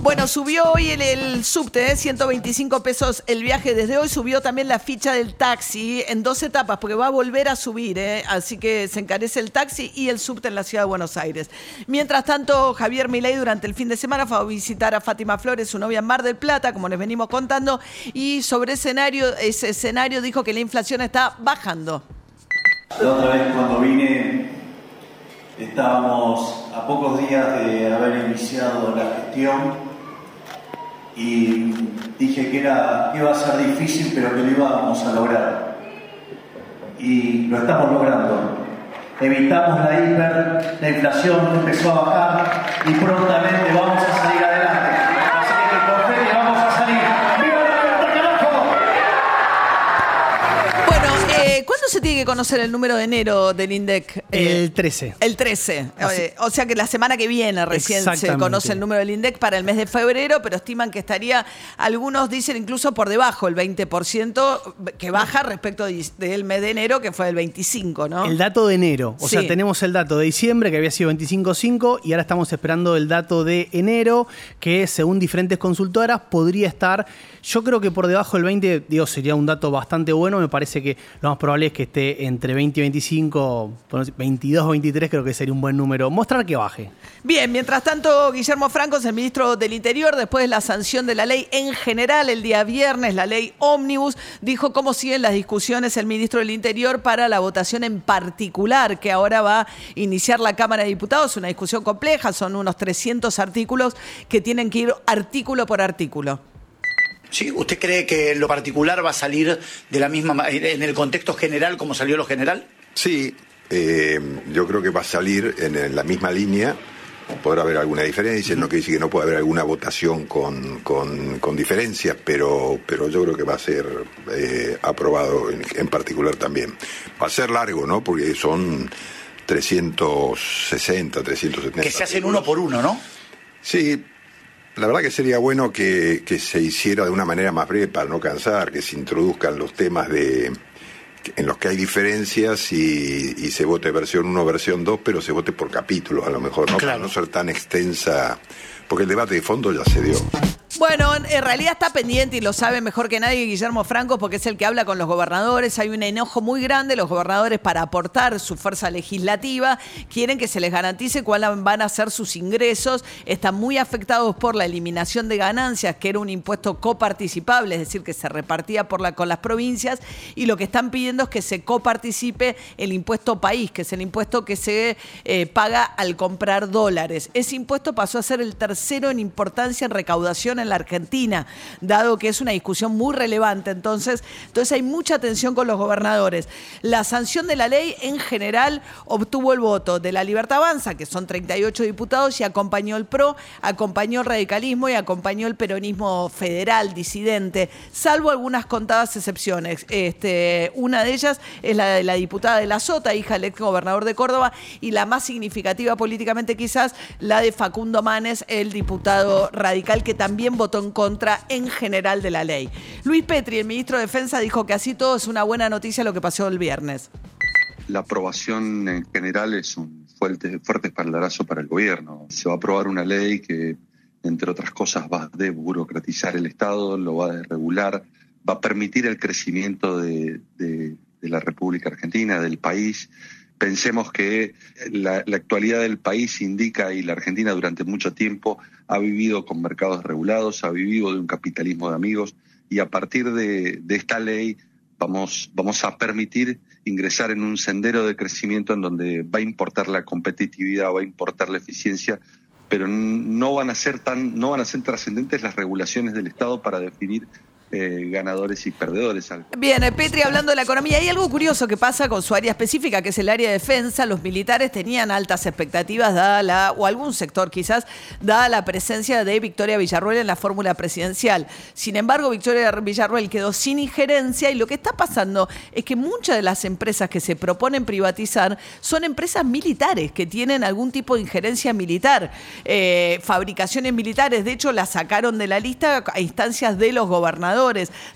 Bueno, subió hoy el, subte, ¿eh? 125 pesos el viaje. Desde hoy subió también la ficha del taxi en dos etapas, porque va a volver a subir, ¿eh? así que se encarece el taxi y el subte en la ciudad de Buenos Aires. Mientras tanto, Javier Milei durante el fin de semana fue a visitar a Fátima Flores, su novia en Mar del Plata, como les venimos contando, y sobre escenario, ese escenario dijo que la inflación está bajando. La otra vez cuando vine estábamos a pocos días de haber iniciado la gestión y dije que era, iba a ser difícil pero que lo íbamos a lograr. Y lo estamos logrando. Evitamos la hiper, la inflación empezó a bajar y prontamente vamos a salir adelante. Se tiene que conocer el número de enero del INDEC? Eh, El 13. El 13. Eh, o sea que la semana que viene recién se conoce el número del INDEC para el mes de febrero, pero estiman que estaría, algunos dicen incluso por debajo, el 20%, que baja respecto de- del mes de enero, que fue el 25%, ¿no? El dato de enero. O Sí. sea, tenemos el dato de diciembre, que había sido 25.5, y ahora estamos esperando el dato de enero, que según diferentes consultoras podría estar, yo creo que por debajo del 20, digo, sería un dato bastante bueno. Me parece que lo más probable es que esté entre 20 y 25, por no decir, 22 o 23, creo que sería un buen número. Mostrar que baje. Bien, mientras tanto, Guillermo Francos, el ministro del Interior, después de la sanción de la ley en general el día viernes, la ley Omnibus, dijo cómo siguen las discusiones el ministro del Interior para la votación en particular, que ahora va a iniciar la Cámara de Diputados. Una discusión compleja, son unos 300 artículos que tienen que ir artículo por artículo. Sí, ¿Usted cree que lo particular va a salir de la misma ma- en el contexto general como salió lo general? Sí, eh, yo creo que va a salir en, en la misma línea. Podrá haber alguna diferencia, no quiere decir que no pueda haber alguna votación con, con- con diferencias, pero, pero yo creo que va a ser eh, aprobado en, en particular también. Va a ser largo, ¿no? Porque son 360, 370. Que se hacen uno por uno, ¿no? Sí, la verdad que sería bueno que, que se hiciera de una manera más breve para no cansar, que se introduzcan los temas de en los que hay diferencias y, y se vote versión 1, versión 2, pero se vote por capítulos a lo mejor, ¿no? Para no ser tan extensa, porque el debate de fondo ya se dio. Bueno, en realidad está pendiente y lo sabe mejor que nadie Guillermo Franco porque es el que habla con los gobernadores. Hay un enojo muy grande. Los gobernadores para aportar su fuerza legislativa quieren que se les garantice cuáles van a ser sus ingresos. Están muy afectados por la eliminación de ganancias, que era un impuesto coparticipable, es decir, que se repartía por la, con las provincias. Y lo que están pidiendo es que se coparticipe el impuesto país, que es el impuesto que se eh, paga al comprar dólares. Ese impuesto pasó a ser el tercero en importancia en recaudación en la Argentina, dado que es una discusión muy relevante. Entonces, entonces hay mucha tensión con los gobernadores. La sanción de la ley en general obtuvo el voto de la Libertad Avanza, que son 38 diputados, y acompañó el PRO, acompañó el radicalismo y acompañó el peronismo federal disidente, salvo algunas contadas excepciones. Este, una de ellas es la de la diputada de la Sota, hija del ex gobernador de Córdoba, y la más significativa políticamente quizás, la de Facundo Manes, el diputado radical que también votó en contra en general de la ley. Luis Petri, el ministro de Defensa, dijo que así todo es una buena noticia lo que pasó el viernes. La aprobación en general es un fuerte, fuerte espaldarazo para el gobierno. Se va a aprobar una ley que, entre otras cosas, va a desburocratizar el Estado, lo va a desregular, va a permitir el crecimiento de, la República Argentina, del país. Pensemos que la actualidad del país indica, y la Argentina durante mucho tiempo ha vivido con mercados regulados, ha vivido de un capitalismo de amigos, y a partir de, esta ley vamos, vamos a permitir ingresar en un sendero de crecimiento en donde va a importar la competitividad, va a importar la eficiencia, pero no van a ser tan, no van a ser trascendentes las regulaciones del Estado para definir eh, ganadores y perdedores. Bien, eh, Petri, hablando de la economía, hay algo curioso que pasa con su área específica, que es el área de defensa. Los militares tenían altas expectativas, dada la, o algún sector quizás, dada la presencia de Victoria Villarruel en la fórmula presidencial. Sin embargo, Victoria Villarruel quedó sin injerencia y lo que está pasando es que muchas de las empresas que se proponen privatizar son empresas militares que tienen algún tipo de injerencia militar, eh, fabricaciones militares. De hecho, las sacaron de la lista a instancias de los gobernadores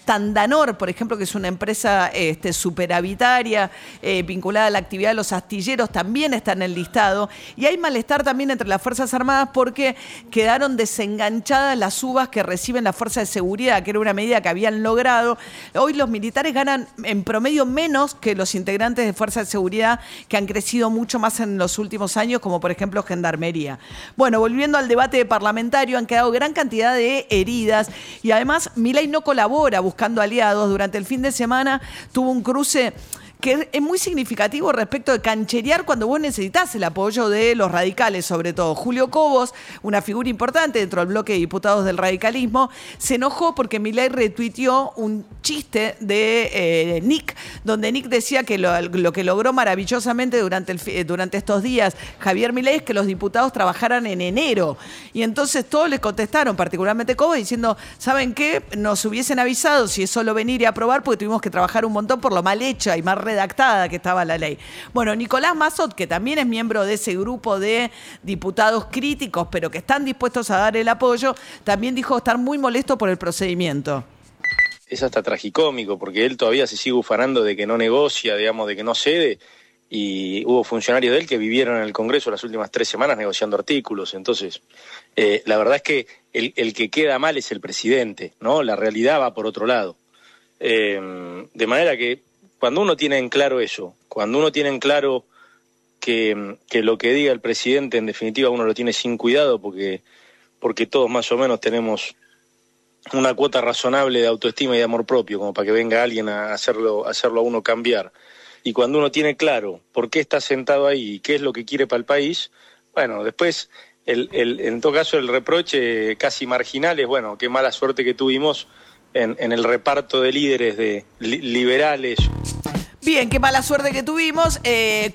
Tandanor, por ejemplo, que es una empresa este, superavitaria eh, vinculada a la actividad de los astilleros, también está en el listado. Y hay malestar también entre las Fuerzas Armadas porque quedaron desenganchadas las uvas que reciben las fuerzas de seguridad, que era una medida que habían logrado. Hoy los militares ganan en promedio menos que los integrantes de fuerzas de seguridad que han crecido mucho más en los últimos años, como por ejemplo Gendarmería. Bueno, volviendo al debate parlamentario, han quedado gran cantidad de heridas y además Milei no colabora buscando aliados. Durante el fin de semana tuvo un cruce que es muy significativo respecto de cancherear cuando vos necesitas el apoyo de los radicales, sobre todo. Julio Cobos, una figura importante dentro del bloque de diputados del radicalismo, se enojó porque Milei retuiteó un chiste de eh, Nick, donde Nick decía que lo, que logró maravillosamente durante, el, durante estos días Javier Milei es que los diputados trabajaran en enero. Y entonces todos les contestaron, particularmente Cobos, diciendo, ¿saben qué? Nos hubiesen avisado si es solo venir y aprobar porque tuvimos que trabajar un montón por lo mal hecha y más redactada que estaba la ley. Bueno, Nicolás Mazot, que también es miembro de ese grupo de diputados críticos, pero que están dispuestos a dar el apoyo, también dijo estar muy molesto por el procedimiento es hasta tragicómico, porque él todavía se sigue ufanando de que no negocia, digamos, de que no cede, y hubo funcionarios de él que vivieron en el Congreso las últimas tres semanas negociando artículos. Entonces, eh, la verdad es que el, que queda mal es el presidente, ¿no? La realidad va por otro lado. Eh, de manera que cuando uno tiene en claro eso, cuando uno tiene en claro que, lo que diga el presidente en definitiva uno lo tiene sin cuidado porque, porque todos más o menos tenemos una cuota razonable de autoestima y de amor propio, como para que venga alguien a hacerlo, hacerlo a uno cambiar. Y cuando uno tiene claro por qué está sentado ahí y qué es lo que quiere para el país, bueno, después, el, el, en todo caso, el reproche casi marginal es, bueno, qué mala suerte que tuvimos en, el reparto de líderes de liberales. Bien, qué mala suerte que tuvimos. Eh,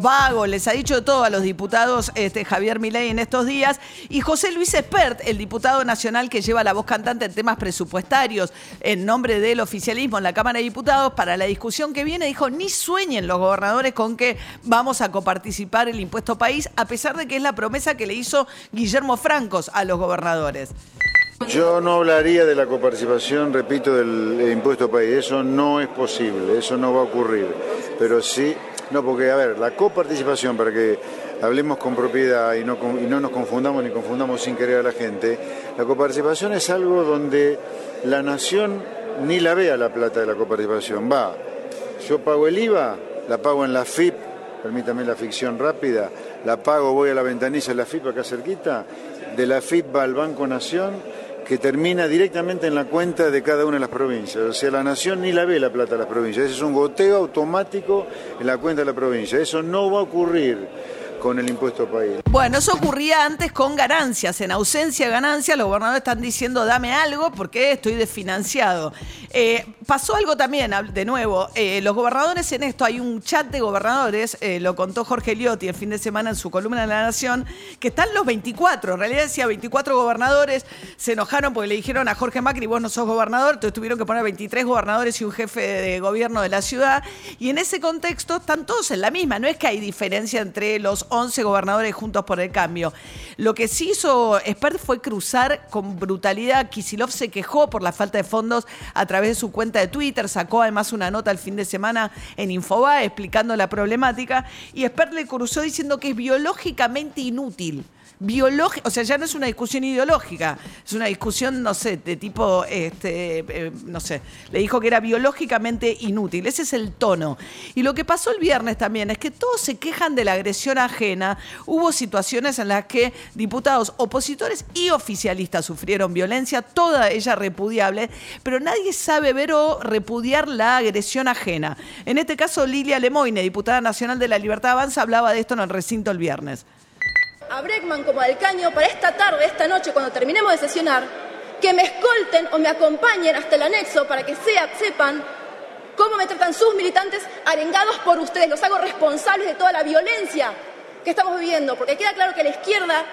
vagos, les ha dicho todo a los diputados este, Javier Milei en estos días. Y José Luis Espert, el diputado nacional que lleva la voz cantante en temas presupuestarios en nombre del oficialismo en la Cámara de Diputados, para la discusión que viene, dijo, ni sueñen los gobernadores con que vamos a coparticipar el impuesto país, a pesar de que es la promesa que le hizo Guillermo Francos a los gobernadores. Yo no hablaría de la coparticipación, repito, del impuesto país. Eso no es posible, eso no va a ocurrir. Pero sí, no, porque, a ver, la coparticipación, para que hablemos con propiedad y no, y no nos confundamos ni confundamos sin querer a la gente, la coparticipación es algo donde la nación ni la vea la plata de la coparticipación. Va, yo pago el IVA, la pago en la FIP, permítame la ficción rápida, la pago, voy a la ventanilla de la FIP acá cerquita, de la FIP va al Banco Nación que termina directamente en la cuenta de cada una de las provincias. O sea, la nación ni la ve la plata de las provincias. Ese es un goteo automático en la cuenta de la provincia. Eso no va a ocurrir con el impuesto país. Bueno, eso ocurría antes con ganancias. En ausencia de ganancias, los gobernadores están diciendo dame algo porque estoy desfinanciado. Eh, pasó algo también, de nuevo, eh, los gobernadores en esto, hay un chat de gobernadores, eh, lo contó Jorge Liotti el fin de semana en su columna en La Nación, que están los 24, en realidad decía 24 gobernadores, se enojaron porque le dijeron a Jorge Macri, vos no sos gobernador, entonces tuvieron que poner 23 gobernadores y un jefe de gobierno de la ciudad, y en ese contexto están todos en la misma, no es que hay diferencia entre los 11 gobernadores juntos por el cambio. Lo que sí hizo Spert fue cruzar con brutalidad, Kisilov se quejó por la falta de fondos a través de su cuenta de Twitter, sacó además una nota el fin de semana en Infobae explicando la problemática y Spert le cruzó diciendo que es biológicamente inútil biológica, o sea, ya no es una discusión ideológica, es una discusión, no sé, de tipo, este, eh, no sé, le dijo que era biológicamente inútil, ese es el tono. Y lo que pasó el viernes también es que todos se quejan de la agresión ajena, hubo situaciones en las que diputados opositores y oficialistas sufrieron violencia, toda ella repudiable, pero nadie sabe ver o repudiar la agresión ajena. En este caso, Lilia Lemoine, diputada nacional de la Libertad Avanza, hablaba de esto en el recinto el viernes a Breckman como al caño para esta tarde, esta noche, cuando terminemos de sesionar, que me escolten o me acompañen hasta el anexo para que sepan cómo me tratan sus militantes arengados por ustedes. Los hago responsables de toda la violencia que estamos viviendo, porque queda claro que la izquierda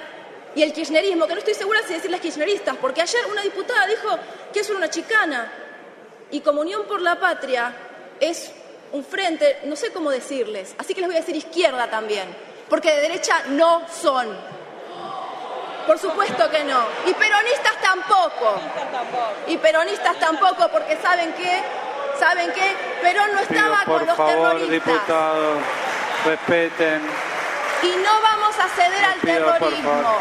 y el kirchnerismo, que no estoy segura si decirles kirchneristas, porque ayer una diputada dijo que es una chicana y Comunión por la Patria es un frente, no sé cómo decirles, así que les voy a decir izquierda también, porque de derecha no son. Por supuesto que no. Y peronistas tampoco. Y peronistas tampoco, porque saben que, saben que Perón no estaba con los favor, terroristas. diputados, respeten. Y no vamos a ceder al pido, terrorismo.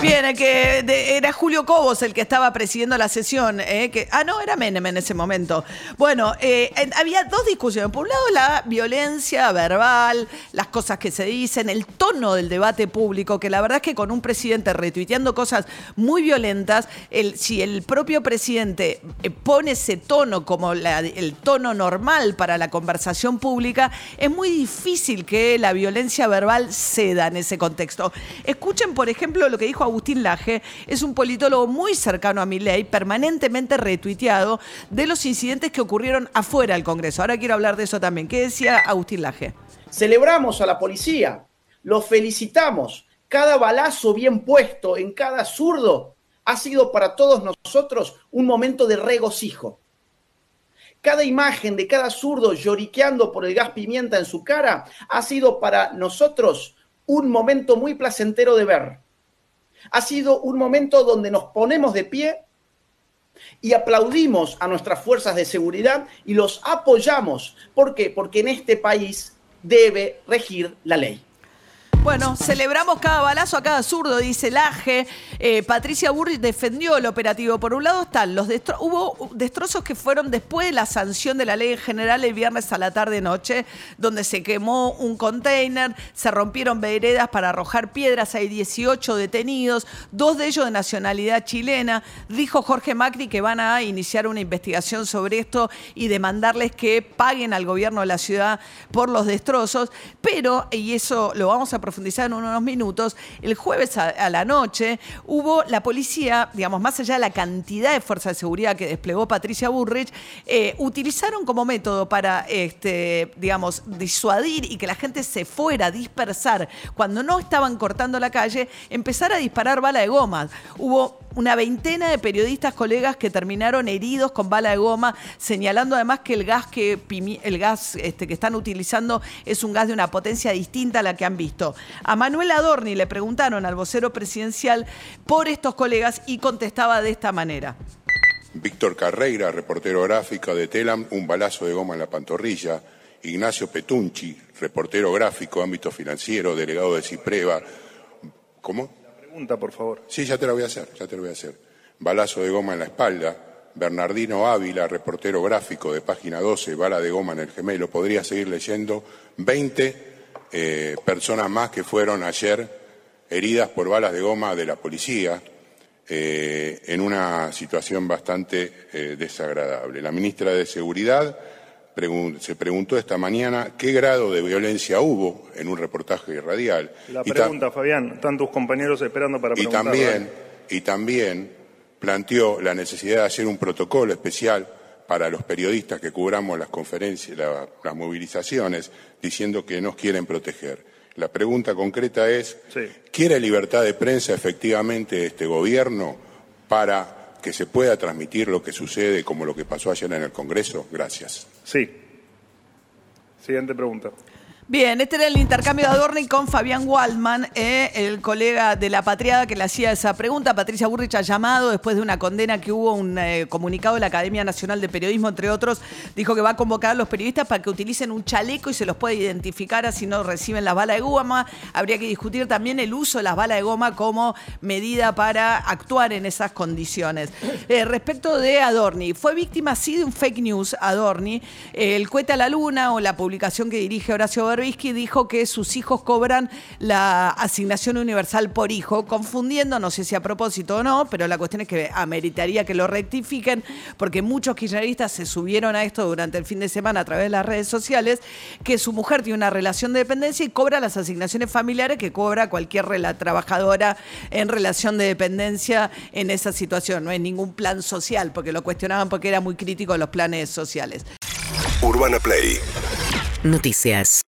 Bien, eh, que era Julio Cobos el que estaba presidiendo la sesión. eh, que, ah, no, era Menem en ese momento. Bueno, eh, había dos discusiones. Por un lado, la violencia verbal, las cosas que se dicen, el tono del debate público, que la verdad es que con un presidente retuiteando cosas muy violentas, el, si el propio presidente pone ese tono como el tono normal para la conversación pública, es muy difícil que la violencia verbal ceda en ese contexto. Escuchen, por ejemplo, lo que dijo Agustín Laje, es un politólogo muy cercano a Milei, permanentemente retuiteado de los incidentes que ocurrieron afuera del Congreso. Ahora quiero hablar de eso también. ¿Qué decía Agustín Laje? Celebramos a la policía, los felicitamos. Cada balazo bien puesto en cada zurdo ha sido para todos nosotros un momento de regocijo. Cada imagen de cada zurdo lloriqueando por el gas pimienta en su cara ha sido para nosotros un momento muy placentero de ver. Ha sido un momento donde nos ponemos de pie y aplaudimos a nuestras fuerzas de seguridad y los apoyamos. ¿Por qué? Porque en este país debe regir la ley. Bueno, celebramos cada balazo a cada zurdo, dice Laje. Eh, Patricia Burrich defendió el operativo. Por un lado están los destro- hubo destrozos que fueron después de la sanción de la ley en general el viernes a la tarde-noche, donde se quemó un container, se rompieron veredas para arrojar piedras, hay 18 detenidos, dos de ellos de nacionalidad chilena. Dijo Jorge Macri que van a iniciar una investigación sobre esto y demandarles que paguen al gobierno de la ciudad por los destrozos, pero, y eso lo vamos a profundizar en unos minutos, el jueves a, la noche hubo la policía, digamos, más allá de la cantidad de fuerza de seguridad que desplegó Patricia Burrich, eh, utilizaron como método para, este, digamos, disuadir y que la gente se fuera a dispersar cuando no estaban cortando la calle, empezar a disparar bala de goma. Hubo una veintena de periodistas, colegas que terminaron heridos con bala de goma, señalando además que el gas que el gas este, que están utilizando es un gas de una potencia distinta a la que han visto. A Manuel Adorni le preguntaron al vocero presidencial por estos colegas y contestaba de esta manera. Víctor Carreira, reportero gráfico de Telam, un balazo de goma en la pantorrilla. Ignacio Petunchi, reportero gráfico, ámbito financiero, delegado de Cipreva. ¿Cómo? Pregunta, por favor. Sí, ya te la voy a hacer, ya te lo voy a hacer. Balazo de goma en la espalda. Bernardino Ávila, reportero gráfico de página 12, bala de goma en el gemelo. Podría seguir leyendo 20 eh, personas más que fueron ayer heridas por balas de goma de la policía eh, en una situación bastante eh, desagradable. La ministra de Seguridad pregun- se preguntó esta mañana qué grado de violencia hubo en un reportaje radial. La Y pregunta, Fabián, están tus compañeros esperando para y preguntar. también, y también planteó la necesidad de hacer un protocolo especial para los periodistas que cubramos las conferencias, la- las movilizaciones, diciendo que nos quieren proteger. La pregunta concreta es, ¿quiere libertad de prensa efectivamente este gobierno para que se pueda transmitir lo que sucede como lo que pasó ayer en el Congreso? Gracias. Sí. Siguiente pregunta. Bien, este era el intercambio de Adorni con Fabián Waldman, eh, el colega de la Patriada que le hacía esa pregunta. Patricia Burrich ha llamado después de una condena que hubo, un eh, comunicado de la Academia Nacional de Periodismo, entre otros, dijo que va a convocar a los periodistas para que utilicen un chaleco y se los pueda identificar así no reciben las balas de goma. Habría que discutir también el uso de las balas de goma como medida para actuar en esas condiciones. Eh, respecto de Adorni, fue víctima sí de un fake news Adorni, el cohete a la luna o la publicación que dirige Horacio Vergara Berbisky dijo que sus hijos cobran la asignación universal por hijo, confundiendo, no sé si a propósito o no, pero la cuestión es que ameritaría que lo rectifiquen, porque muchos kirchneristas se subieron a esto durante el fin de semana a través de las redes sociales, que su mujer tiene una relación de dependencia y cobra las asignaciones familiares que cobra cualquier trabajadora en relación de dependencia en esa situación. No es ningún plan social, porque lo cuestionaban porque era muy crítico de los planes sociales. Urbana Play Noticias.